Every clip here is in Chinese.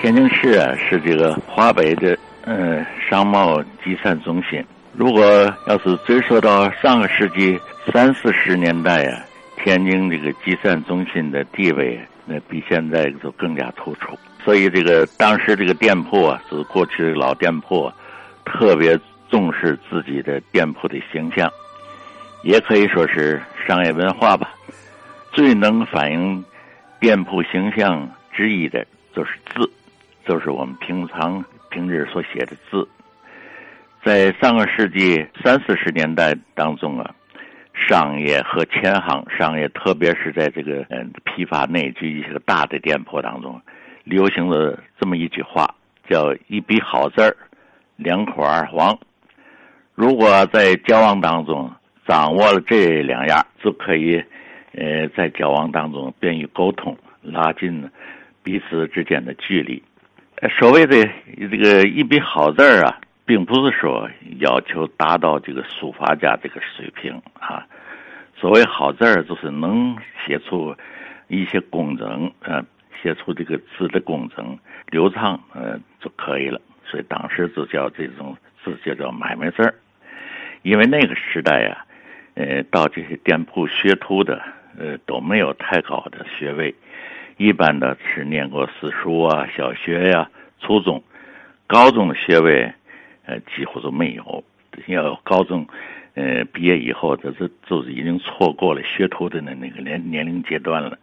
天津市啊是这个华北的呃商贸集散中心。如果要是追溯到上个世纪三四十年代啊，天津这个集散中心的地位那比现在就更加突出。所以这个当时这个店铺啊，是过去老店铺，特别重视自己的店铺的形象，也可以说是商业文化吧。最能反映店铺形象之一的，就是字，就是我们平常平日所写的字。在上个世纪三四十年代当中啊，商业和钱行商业，特别是在这个嗯批发内居一些个大的店铺当中，流行了这么一句话，叫“一笔好字儿，两口二黄”。如果在交往当中掌握了这两样，就可以呃在交往当中便于沟通，拉近彼此之间的距离。所谓的这个一笔好字儿啊。并不是说要求达到这个书法家这个水平啊。所谓好字儿，就是能写出一些工整，呃，写出这个字的工整、流畅，呃，就可以了。所以当时就叫这种字就叫买卖字儿。因为那个时代呀，呃，到这些店铺学徒的，呃，都没有太高的学位，一般的是念过私塾啊、小学呀、初中、高中的学位。呃，几乎都没有。要高中，呃，毕业以后，这是就是已经错过了学徒的那那个年年龄阶段了。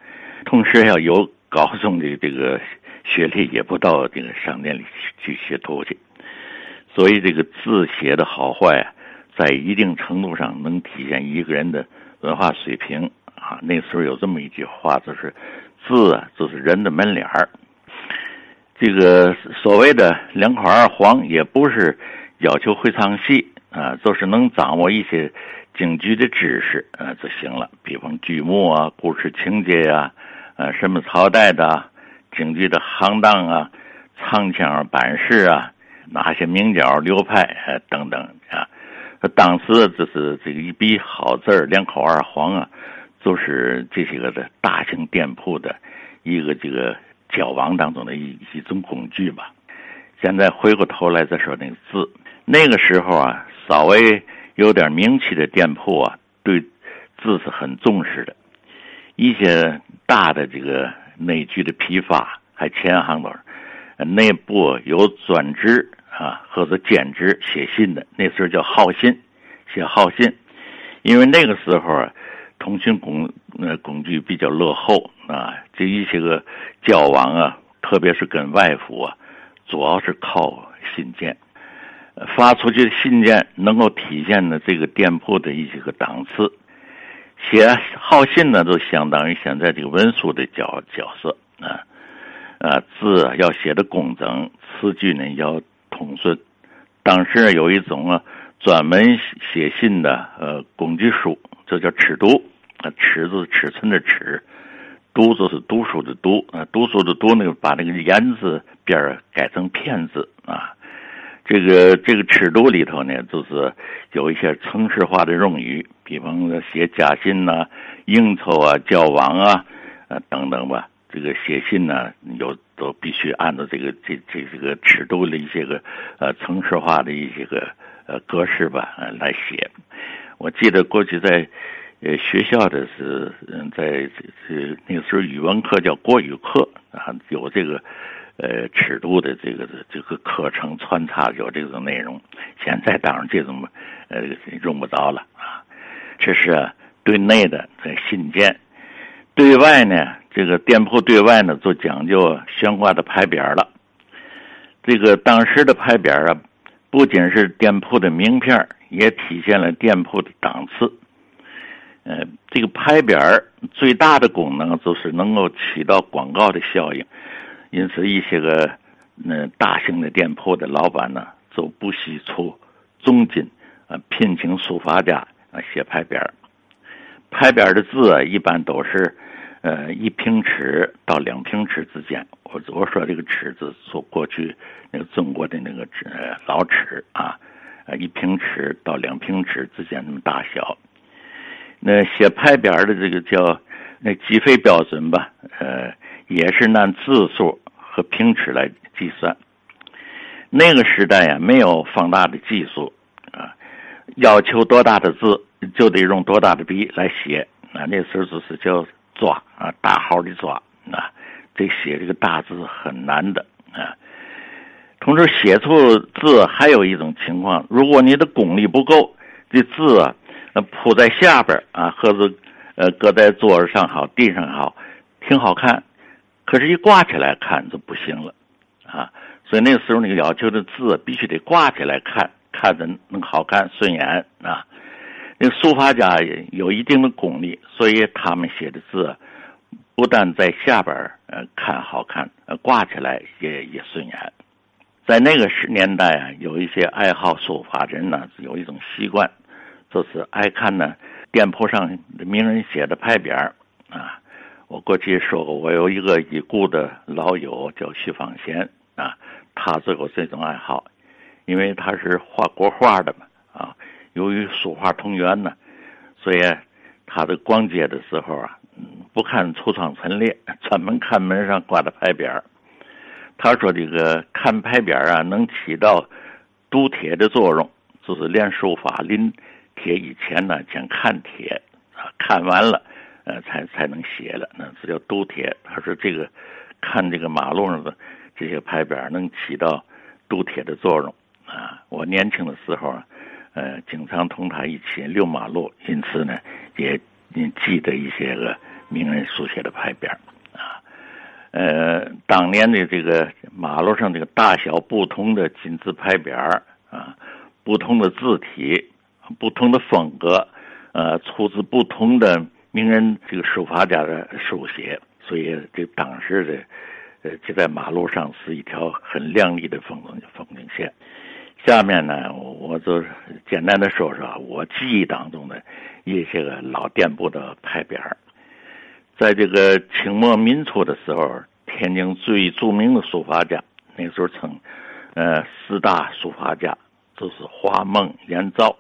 同时，要有高中的这个学历，也不到这个商店里去学徒去。所以，这个字写的好坏啊，在一定程度上能体现一个人的文化水平啊。那时候有这么一句话，就是字啊，就是人的门脸儿。这个所谓的两口二黄，也不是要求会唱戏啊，就是能掌握一些京剧的知识啊就行了。比方剧目啊、故事情节呀、啊什么朝代的京剧的行当啊、唱腔板式啊、哪些名角流派啊等等啊。当时就是这个一笔好字儿，两口二黄啊，都是这些个的大型店铺的一个这个。交往当中的一一种工具吧。现在回过头来再说那个字，那个时候啊，稍微有点名气的店铺啊，对字是很重视的。一些大的这个内居的批发还前行的，内部有专职啊或者兼职写信的，那时候叫号信，写号信。因为那个时候啊。通讯工呃工具比较落后啊，这一些个交往啊，特别是跟外服啊，主要是靠信件，发出去的信件能够体现呢这个店铺的一些个档次。写好信呢，就相当于现在这个文书的角角色啊啊，字要写的工整，词句呢要通顺。当时有一种啊，专门写信的呃工具书。这叫尺牍，啊，尺子尺寸的尺，牍就是读书的读，啊，读书的读那个把那个言字边改成片字啊。这个这个尺度里头呢，就是有一些城市化的用语，比方说写家信呐、应酬啊、交往啊，啊等等吧。这个写信呢，有都必须按照这个这这这个尺度的一些个呃城市化的一些个呃格式吧来写。我记得过去在，呃，学校的是，嗯，在这那个时候语文课叫国语课啊，有这个，呃，尺度的这个这个课程穿插有这种内容。现在当然这种，呃，用不着了啊。这是对内的在信件，对外呢，这个店铺对外呢，就讲究悬挂的牌匾了。这个当时的牌匾啊，不仅是店铺的名片也体现了店铺的档次。呃，这个牌匾最大的功能就是能够起到广告的效应，因此一些个嗯大型的店铺的老板呢，就不惜出重金啊聘请书法家啊写牌匾。牌匾的字啊，一般都是呃一平尺到两平尺之间。我我说这个尺子，说过去那个中国的那个尺老尺啊。啊，一平尺到两平尺之间那么大小，那写牌匾的这个叫那计费标准吧，呃，也是按字数和平尺来计算。那个时代呀，没有放大的技术啊，要求多大的字就得用多大的笔来写啊。那时候就是叫抓啊，大号的抓啊，这写这个大字很难的啊。同时，写出字还有一种情况，如果你的功力不够，这字啊，铺在下边啊，或者呃搁在桌子上好，地上好，挺好看，可是一挂起来看就不行了啊。所以那个时候，那个要求的字必须得挂起来看，看着能好看顺眼啊。那书法家有一定的功力，所以他们写的字不但在下边呃看好看，呃挂起来也也顺眼。在那个时年代啊，有一些爱好书法的人呢，有一种习惯，就是爱看呢店铺上名人写的牌匾啊。我过去说过，我有一个已故的老友叫徐方贤啊。他做过这种爱好，因为他是画国画的嘛，啊，由于书画同源呢，所以他在逛街的时候啊，不看橱窗陈列，专门看门上挂的牌匾他说这个看牌匾啊，能起到读帖的作用，就是练书法临帖以前呢，先看帖啊，看完了，呃，才才能写了，那这叫读帖。他说这个看这个马路上的。这些牌匾能起到读帖的作用啊！我年轻的时候，呃，经常同他一起溜马路，因此呢，也记得一些个名人书写的牌匾啊。呃，当年的这个马路上这个大小不同的金字牌匾啊，不同的字体，不同的风格，呃，出自不同的名人这个书法家的书写，所以这当时的。呃就在马路上是一条很亮丽的风景风景线。下面呢，我就简单的说说我记忆当中的一些个老店铺的牌匾。在这个清末民初的时候，天津最著名的书法家，那时候称呃四大书法家，就是华、孟、颜、赵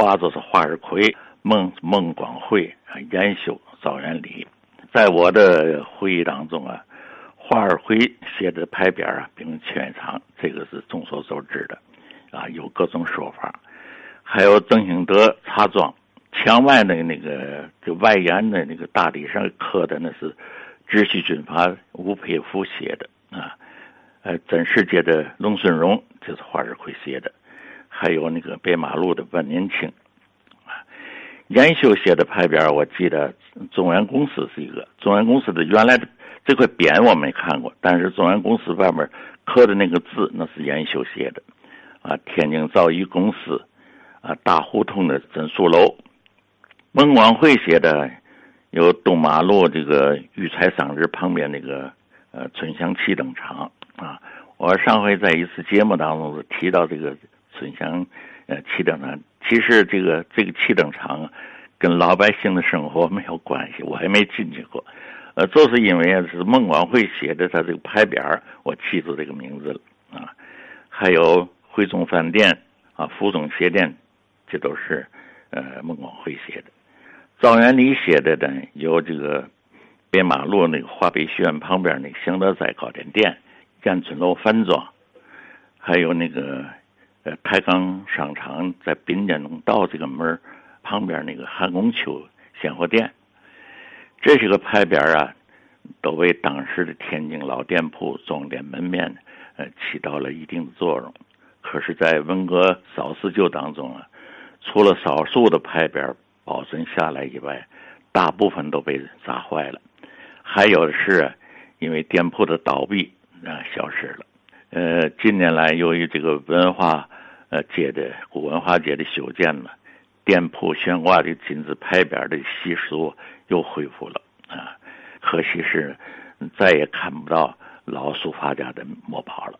啊。华就是华日葵，孟孟广惠啊，颜修、赵元礼。在我的回忆当中啊。华尔辉写的牌匾啊，比如乾元长，这个是众所周知的，啊，有各种说法。还有曾兴德茶庄墙外的那个就外檐的那个大理上刻的，那是直系军阀吴佩孚写的啊。呃，真世界的龙顺荣就是花日葵写的，还有那个北马路的万年青啊。严修写的牌匾，我记得中原公司是一个中原公司的原来的。这块匾我没看过，但是中原公司外面刻的那个字，那是严修写的，啊，天津造衣公司，啊，大胡同的真树楼，孟广会写的有东马路这个育才商日旁边那个呃春祥气灯厂啊，我上回在一次节目当中提到这个春祥呃气灯厂，其实这个这个气灯厂跟老百姓的生活没有关系，我还没进去过。呃，就是因为是孟广会写的，他这个牌匾我记住这个名字了啊。还有汇中饭店啊，福中鞋店，这都是呃孟广会写的。赵元礼写的呢，有这个北马路那个华北学院旁边那个祥德斋糕点店、建春楼饭庄，还有那个呃太钢商场在滨江道这个门旁边那个韩公秋鲜货店。这些个牌匾啊，都为当时的天津老店铺装点门面，呃，起到了一定的作用。可是，在文革扫四旧当中啊，除了少数的牌匾保存下来以外，大部分都被砸坏了。还有的是，因为店铺的倒闭啊，消失了。呃，近年来由于这个文化呃街的古文化街的修建呢。店铺悬挂的金字牌匾的习俗又恢复了啊！可惜是再也看不到老书法家的墨宝了。